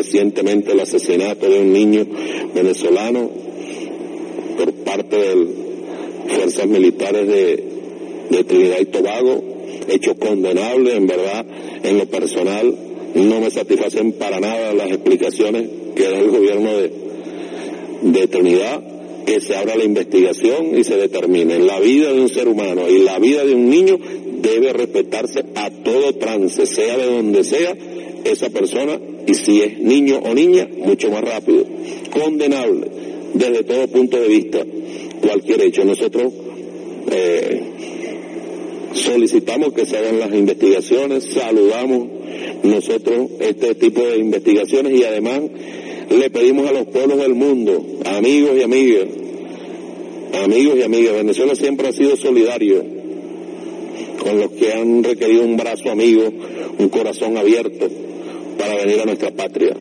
Recientemente el asesinato de un niño venezolano por parte de fuerzas militares de, Trinidad y Tobago, hecho condenable, en verdad, en lo personal, no me satisfacen para nada las explicaciones que da el gobierno de Trinidad, que se abra la investigación y se determine. La vida de un ser humano y la vida de un niño debe respetarse a todo trance, sea de donde sea esa persona y si es niño o niña, mucho más rápido. Condenable desde todo punto de vista cualquier hecho. Nosotros eh, solicitamos que se hagan las investigaciones, saludamos nosotros este tipo de investigaciones y además le pedimos a los pueblos del mundo, amigos y amigas, amigos y amigas, Venezuela siempre ha sido solidario con los que han requerido un brazo amigo, un corazón abierto para venir a nuestra patria.